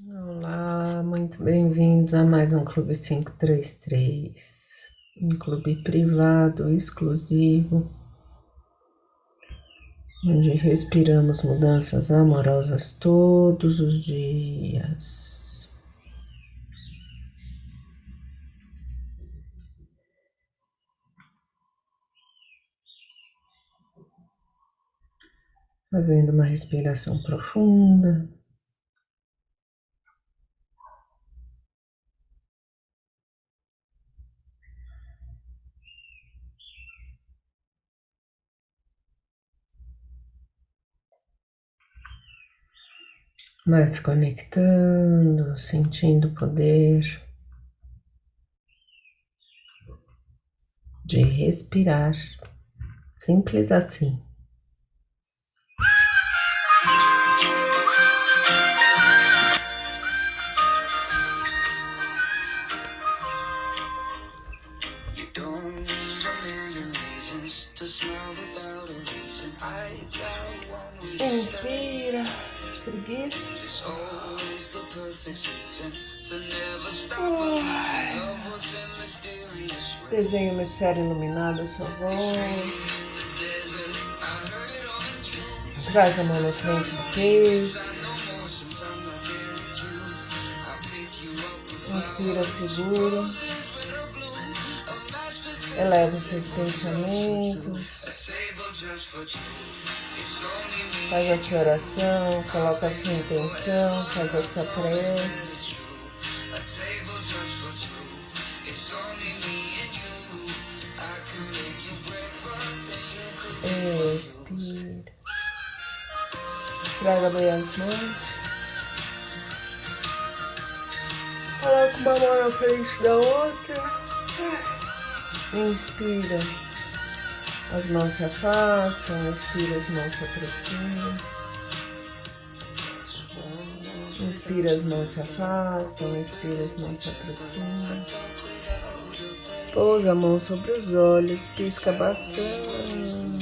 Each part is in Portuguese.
Olá, muito bem-vindos a mais um Clube 533, um clube privado, exclusivo, onde respiramos mudanças amorosas todos os dias. Fazendo uma respiração profunda. Vai se conectando, sentindo o poder de respirar, simples assim. Desenhe uma esfera iluminada à sua volta. Traz a mão na frente do peito. Inspira, segura. Eleva os seus pensamentos. Faz a sua oração, coloca a sua intenção, faz a sua prece. Expira. Esfrega bem as mãos. Coloca uma mão na frente da outra. Inspira. As mãos se afastam, expira, as mãos se aproximam. Inspira, as mãos se afastam, expira, as mãos se aproximam. Pousa a mão sobre os olhos, pisca bastante.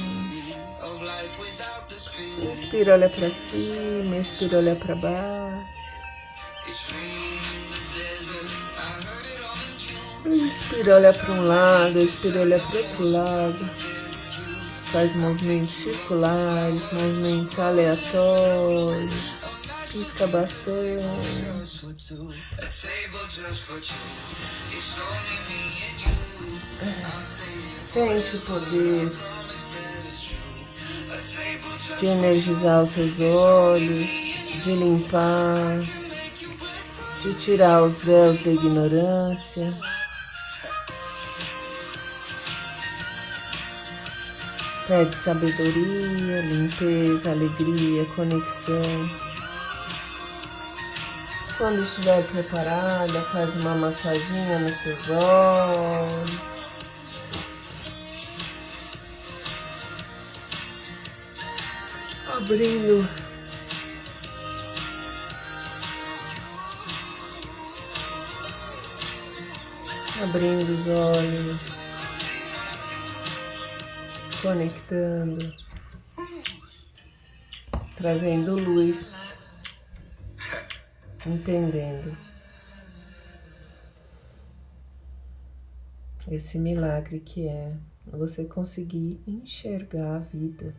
Inspira, olha para cima, expira, olha para baixo. Inspira, olha para um lado, expira, olha para outro lado faz movimentos circulares, movimentos aleatórios, pisca bastante. Sente o poder de energizar os seus olhos, de limpar, de tirar os véus da ignorância. Pede sabedoria, limpeza, alegria, conexão. Quando estiver preparada, faz uma massaginha nos seus olhos. Abrindo. Abrindo os olhos. Conectando, trazendo luz, entendendo. Esse milagre que é você conseguir enxergar a vida.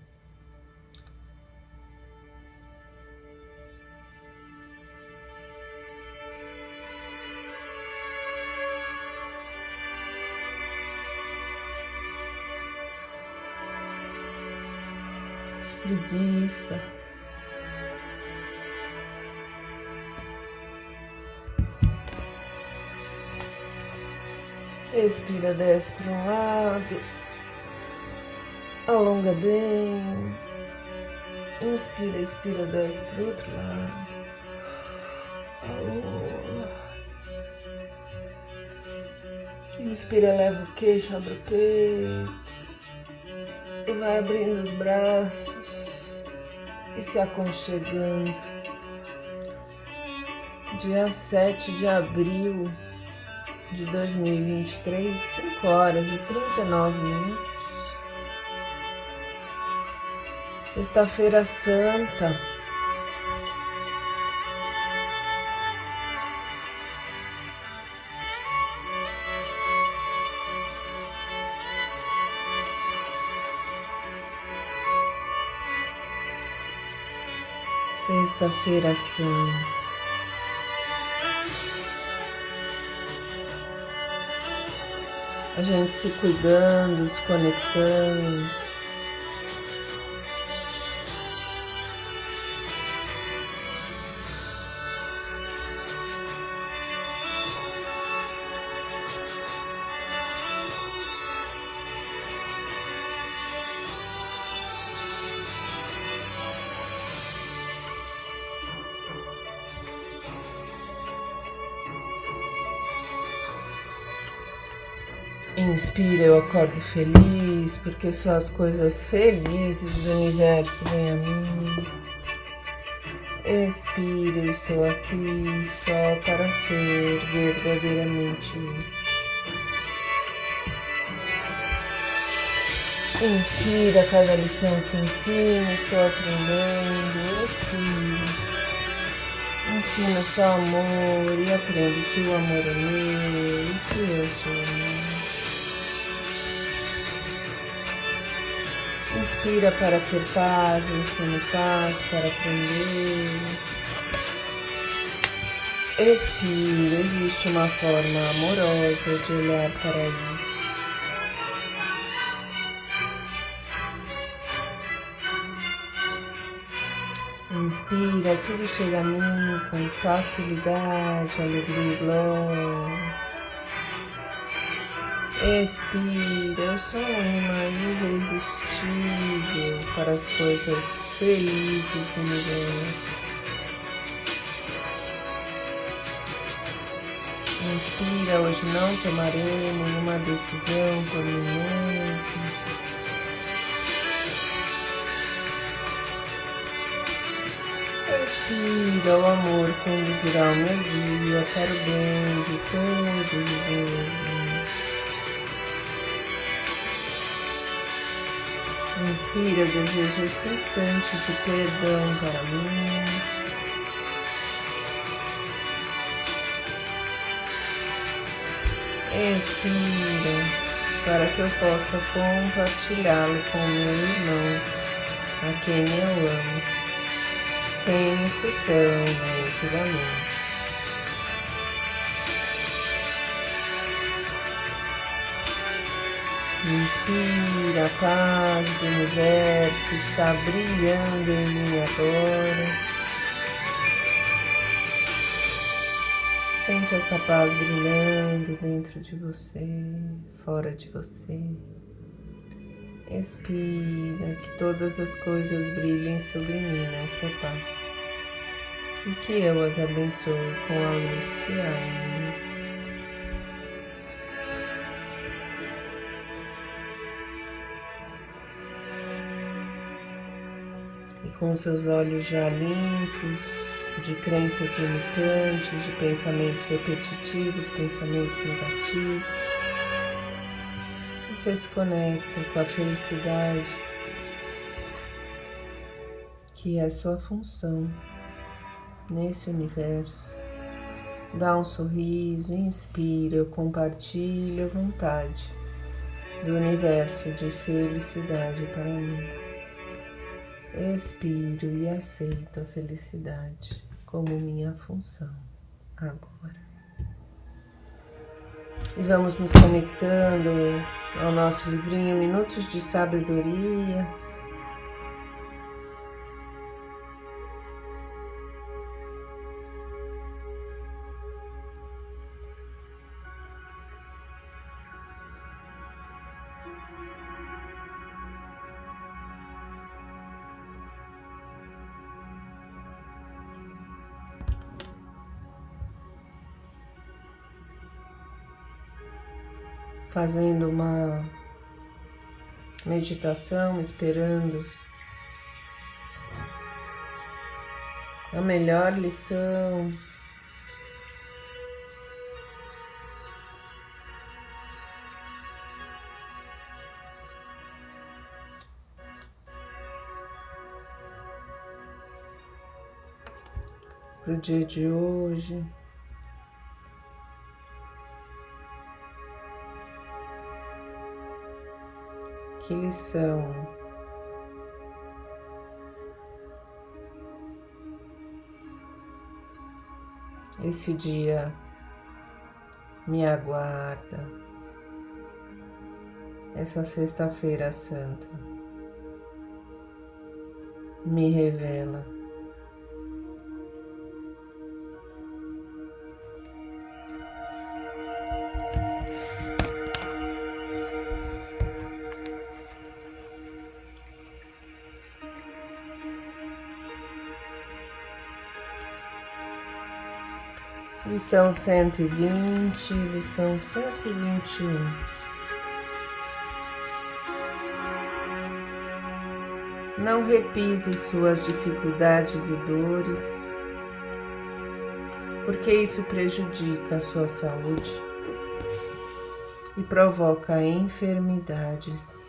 Preguiça. Expira, desce para um lado, alonga bem. Inspira, expira, desce para o outro lado. Alonga. Inspira, leva o queixo, abre o peito vai abrindo os braços e se aconchegando. Dia 7 de abril de 2023, 5 horas e 39 minutos. Sexta-feira Santa. Sexta-feira Santa. A gente se cuidando, se conectando. Feliz, porque só as coisas felizes do universo vêm a mim. Expira, eu estou aqui só para ser verdadeiramente Inspira cada lição que ensino, estou aprendendo. Expira. Ensino só amor e aprendo que o amor é meu e que eu sou amor. Inspira para ter paz, ensino paz para aprender. Expira, existe uma forma amorosa de olhar para isso. Inspira, tudo chega a mim com facilidade, alegria e glória. Expira, eu sou uma irresistível para as coisas felizes do universo. Inspira, hoje não tomarei nenhuma decisão por mim mesmo. Expira, o amor conduzirá o meu dia para o bem de todos os outros. Inspira, desejo esse instante de perdão para mim. Expira, para que eu possa compartilhá-lo com meu irmão, a quem eu amo, sem exceção nem julgamento. Inspira, a paz do universo está brilhando em mim agora. Sente essa paz brilhando dentro de você, fora de você. Expira, que todas as coisas brilhem sobre mim nesta paz. E que eu as abençoe com a luz que há em mim. Com seus olhos já limpos de crenças limitantes, de pensamentos repetitivos, pensamentos negativos. Você se conecta com a felicidade, que é sua função nesse universo. Dá um sorriso, inspira, eu compartilho a vontade do universo de felicidade para mim. Expiro e aceito a felicidade como minha função agora. E vamos nos conectando ao nosso livrinho Minutos de Sabedoria fazendo uma meditação, esperando a melhor lição. Para o dia de hoje. que eles são. Esse dia me aguarda, essa Sexta-feira Santa me revela. Lição cento e vinte, lição cento e vinte e um. Não repise suas dificuldades e dores, porque isso prejudica a sua saúde e provoca enfermidades.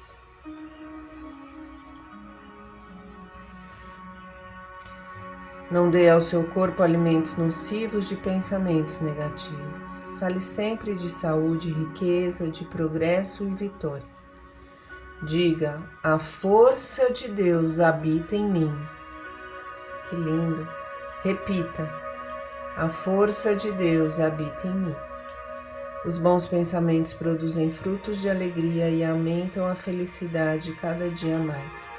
Não dê ao seu corpo alimentos nocivos de pensamentos negativos. Fale sempre de saúde, riqueza, de progresso e vitória. Diga: a força de Deus habita em mim. Que lindo. Repita: a força de Deus habita em mim. Os bons pensamentos produzem frutos de alegria e aumentam a felicidade cada dia mais.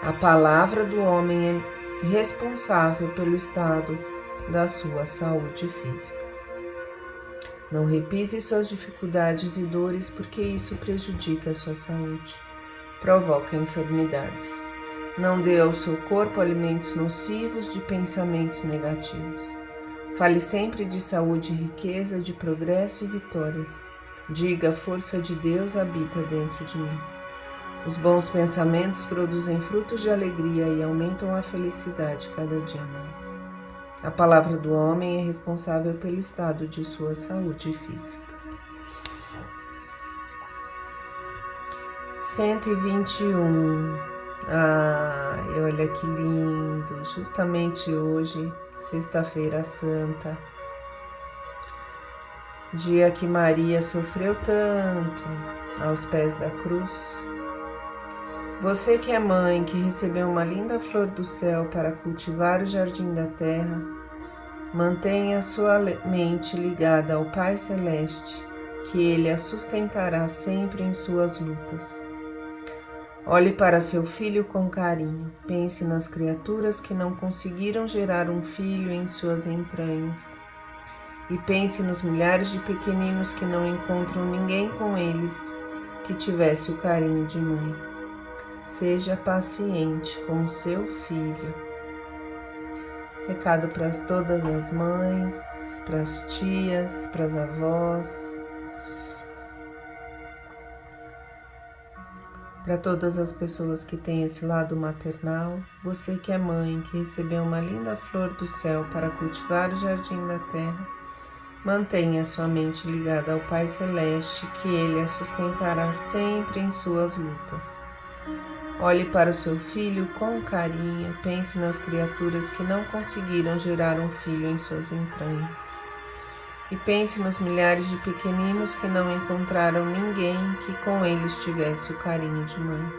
A palavra do homem é responsável pelo estado da sua saúde física. Não repise suas dificuldades e dores, porque isso prejudica a sua saúde, provoca enfermidades. Não dê ao seu corpo alimentos nocivos de pensamentos negativos. Fale sempre de saúde e riqueza, de progresso e vitória. Diga: a força de Deus habita dentro de mim. Os bons pensamentos produzem frutos de alegria e aumentam a felicidade cada dia mais. A palavra do homem é responsável pelo estado de sua saúde física. 121. Ah, olha que lindo! Justamente hoje, Sexta-feira Santa, dia que Maria sofreu tanto aos pés da cruz você que é mãe, que recebeu uma linda flor do céu para cultivar o jardim da terra, mantenha sua mente ligada ao Pai Celeste, que Ele a sustentará sempre em suas lutas. Olhe para seu filho com carinho, pense nas criaturas que não conseguiram gerar um filho em suas entranhas. E pense nos milhares de pequeninos que não encontram ninguém com eles que tivesse o carinho de mãe. Seja paciente com seu filho. Recado para todas as mães, para as tias, para as avós, para todas as pessoas que têm esse lado maternal. Você que é mãe, que recebeu uma linda flor do céu para cultivar o jardim da terra, mantenha sua mente ligada ao Pai Celeste, que Ele a sustentará sempre em suas lutas. Olhe para o seu filho com carinho, pense nas criaturas que não conseguiram gerar um filho em suas entranhas. E pense nos milhares de pequeninos que não encontraram ninguém que com eles tivesse o carinho de mãe.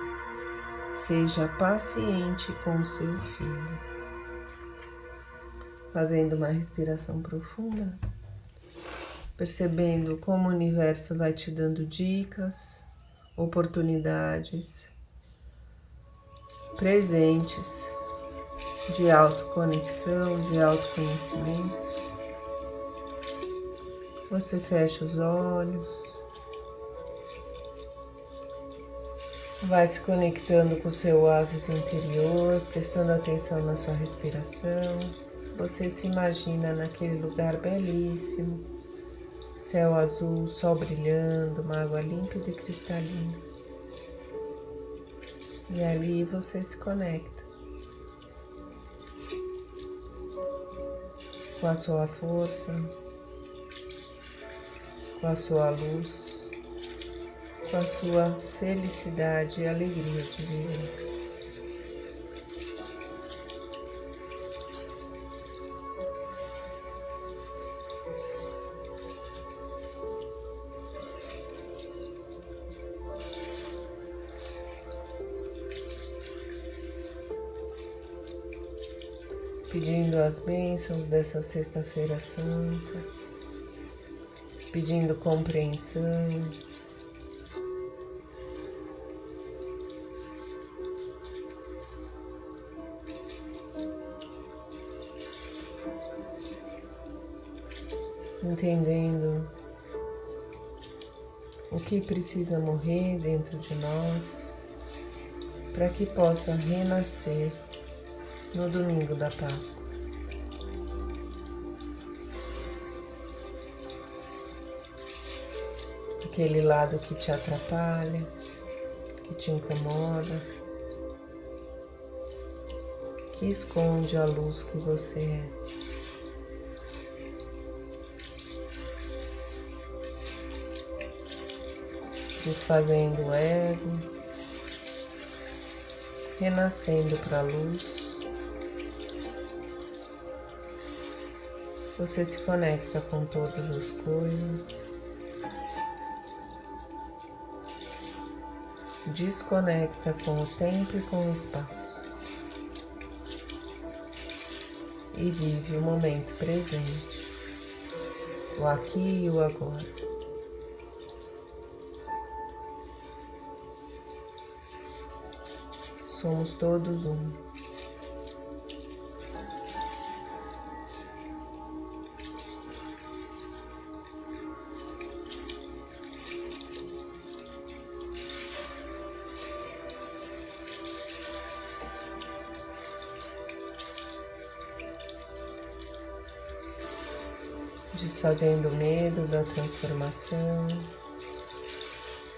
Seja paciente com seu filho. Fazendo uma respiração profunda, percebendo como o universo vai te dando dicas, oportunidades presentes de autoconexão, de autoconhecimento. Você fecha os olhos, vai se conectando com o seu oásis interior, prestando atenção na sua respiração. Você se imagina naquele lugar belíssimo, céu azul, sol brilhando, uma água límpida e cristalina. E ali você se conecta. Com a sua força, com a sua luz, com a sua felicidade e alegria de viver. As bênçãos dessa Sexta-feira Santa, pedindo compreensão. Entendendo o que precisa morrer dentro de nós para que possa renascer no domingo da Páscoa. Aquele lado que te atrapalha, que te incomoda, que esconde a luz que você é. Desfazendo o ego, renascendo para a luz. Você se conecta com todas as coisas. Desconecta com o tempo e com o espaço. E vive o momento presente, o aqui e o agora. Somos todos um. Desfazendo o medo da transformação.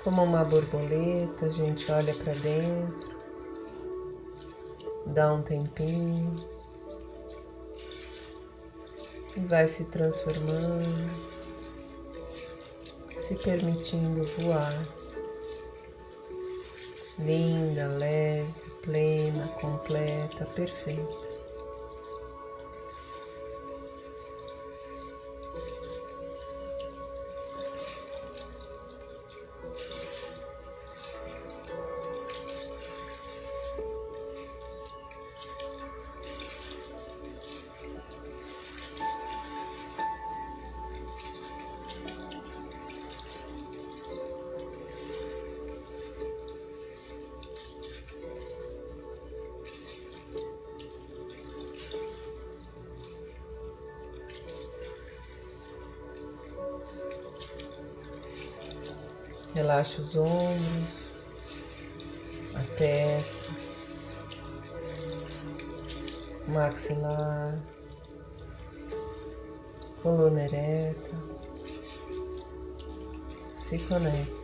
Como uma borboleta, a gente olha para dentro, dá um tempinho e vai se transformando, se permitindo voar. Linda, leve, plena, completa, perfeita. Relaxa os ombros, a testa, maxilar, coluna ereta. Se conecte.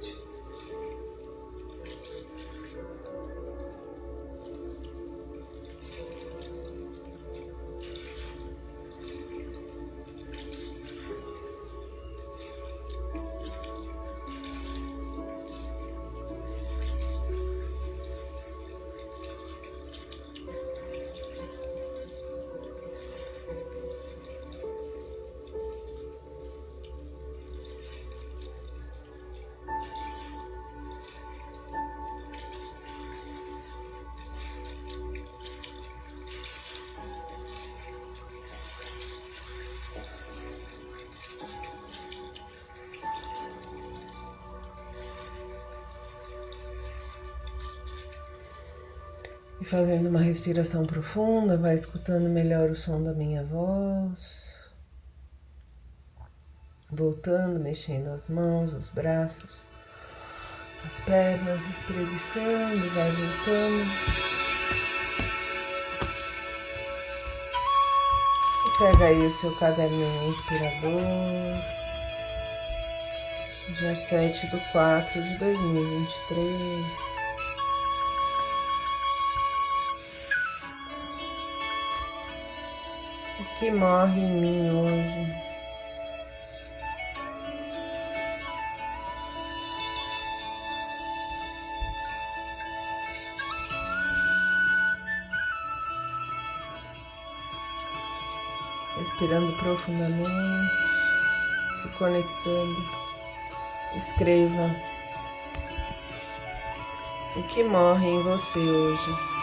E fazendo uma respiração profunda, vai escutando melhor o som da minha voz. Voltando, mexendo as mãos, os braços, as pernas, espreguiçando, vai voltando. E pega aí o seu caderninho inspirador. Dia 7 do 4 de 2023. Que morre em mim hoje. Respirando profundamente, se conectando. Escreva o que morre em você hoje.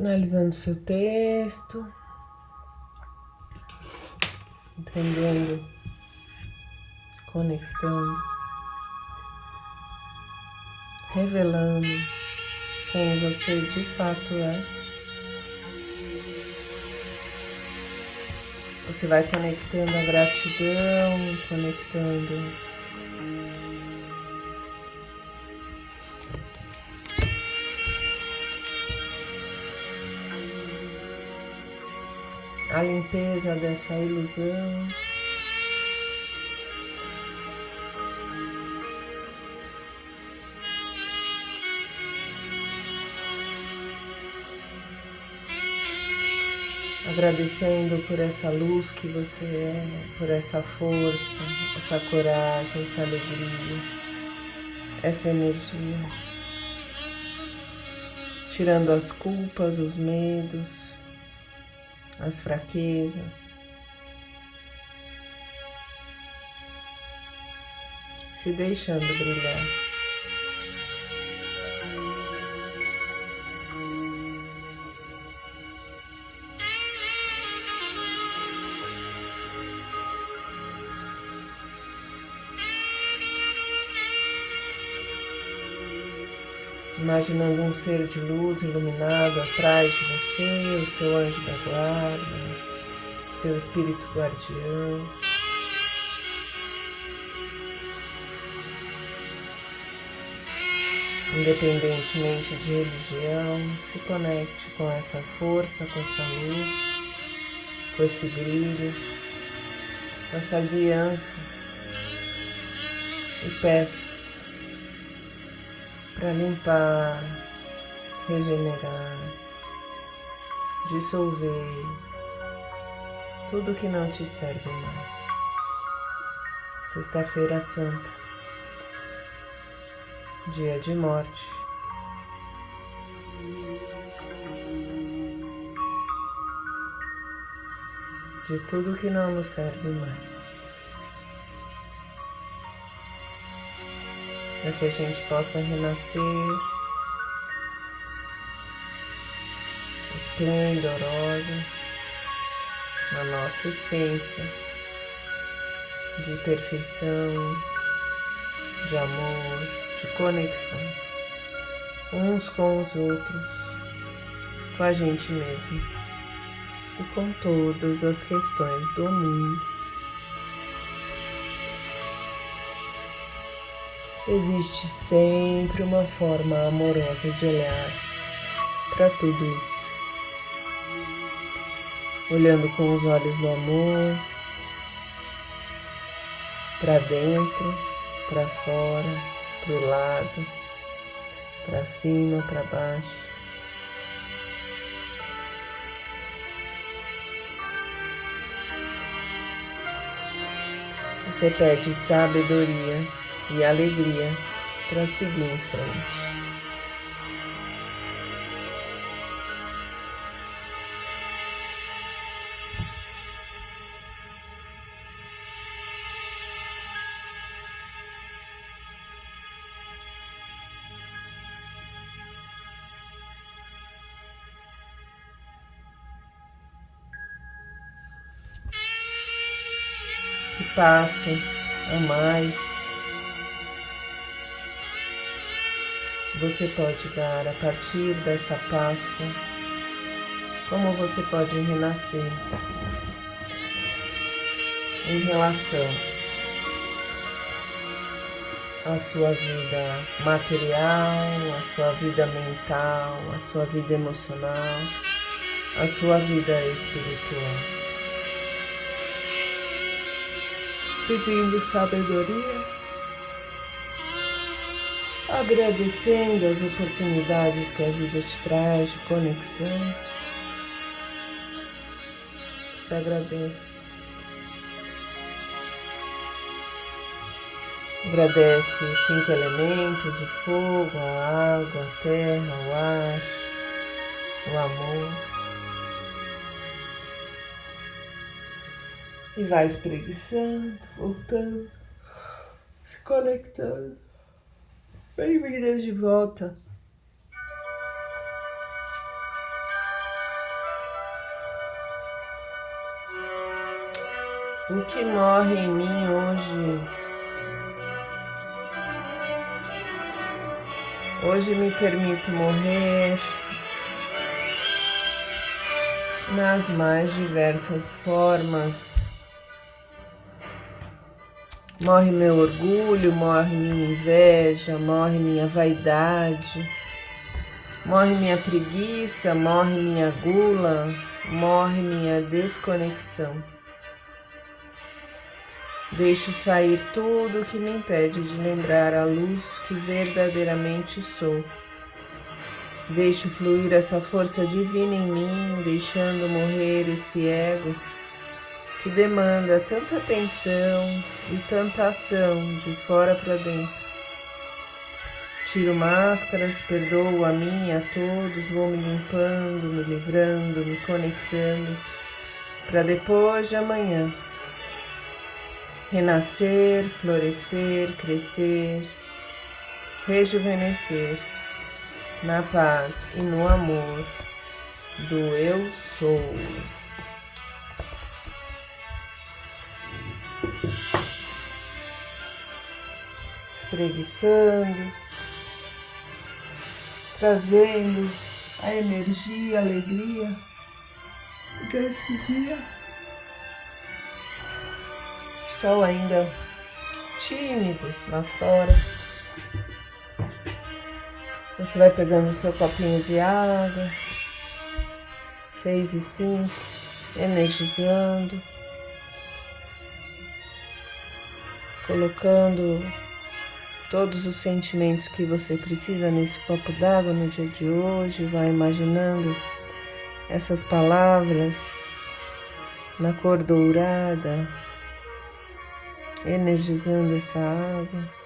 Finalizando seu texto, entendendo, conectando, revelando quem você de fato é. Você vai conectando a gratidão, conectando a limpeza dessa ilusão. Agradecendo por essa luz que você é, por essa força, essa coragem, essa alegria, essa energia. Tirando as culpas, os medos, as fraquezas. Se deixando brilhar. Imaginando um ser de luz iluminado atrás de você, o seu anjo da guarda, seu espírito guardião. Independentemente de religião, se conecte com essa força, com essa luz, com esse brilho, com essa guiança e peça para limpar, regenerar, dissolver tudo que não te serve mais. Sexta-feira Santa, dia de morte. De tudo que não nos serve mais. Para que a gente possa renascer. Esplendorosa na nossa essência. De perfeição, de amor, de conexão. Uns com os outros, com a gente mesmo. E com todas as questões do mundo. Existe sempre uma forma amorosa de olhar para tudo isso. Olhando com os olhos do amor, para dentro, para fora, para o lado, para cima, para baixo. Você pede sabedoria e alegria para seguir em frente. Que passo a mais você pode dar a partir dessa Páscoa, como você pode renascer em relação à sua vida material, à sua vida mental, à sua vida emocional, à sua vida espiritual. Pedindo sabedoria agradecendo as oportunidades que a vida te traz de conexão. Se agradece. Agradece os cinco elementos: o fogo, a água, a terra, o ar, o amor. E vai espreguiçando, voltando, se conectando. Beijo de Deus de volta. O que morre em mim hoje? Hoje me permito morrer nas mais diversas formas. Morre meu orgulho, morre minha inveja, morre minha vaidade, morre minha preguiça, morre minha gula, morre minha desconexão. Deixo sair tudo o que me impede de lembrar a luz que verdadeiramente sou. Deixo fluir essa força divina em mim, deixando morrer esse ego que demanda tanta atenção e tanta ação de fora para dentro. Tiro máscaras, perdoo a mim e a todos, vou me limpando, me livrando, me conectando, para depois de amanhã renascer, florescer, crescer, rejuvenescer na paz e no amor do Eu Sou. Espreguiçando, trazendo a energia, a alegria desse dia sol ainda tímido lá fora. Você vai pegando o seu copinho de água, seis e cinco, energizando, colocando todos os sentimentos que você precisa nesse copo d'água no dia de hoje, vai imaginando essas palavras na cor dourada, energizando essa água.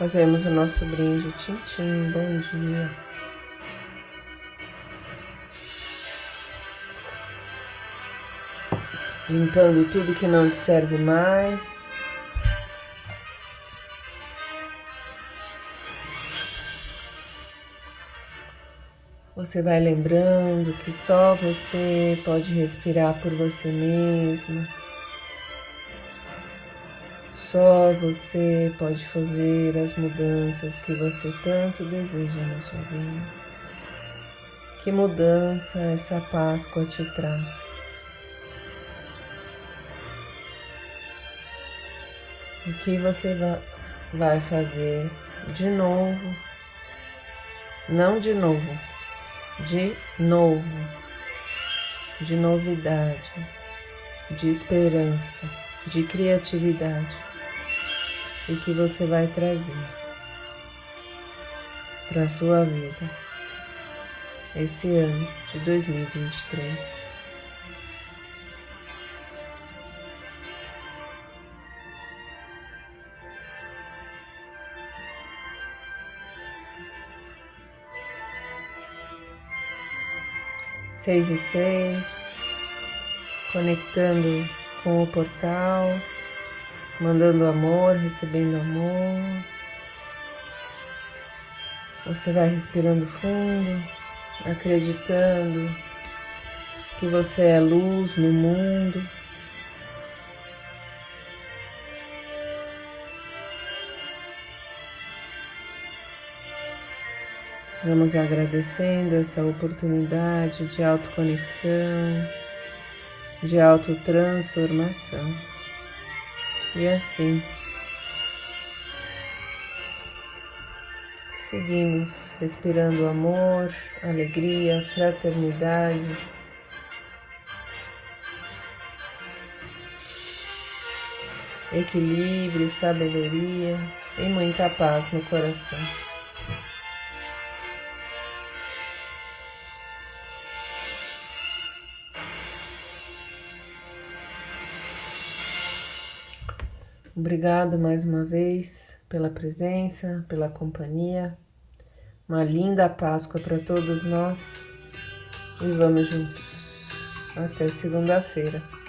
Fazemos o nosso brinde, Tintim, bom dia. Limpando tudo que não te serve mais. Você vai lembrando que só você pode respirar por você mesmo. Só você pode fazer as mudanças que você tanto deseja na sua vida. Que mudança essa Páscoa te traz? O que você vai fazer de novo? Não de novo de novo, de novidade, de esperança, de criatividade e que você vai trazer para a sua vida esse ano de 2023. seis e seis, conectando com o portal, mandando amor, recebendo amor. Você vai respirando fundo, acreditando que você é luz no mundo. Vamos agradecendo essa oportunidade de autoconexão, de autotransformação. E assim, seguimos respirando amor, alegria, fraternidade. Equilíbrio, sabedoria e muita paz no coração. Obrigado mais uma vez pela presença, pela companhia. Uma linda Páscoa para todos nós e vamos juntos. Até segunda-feira.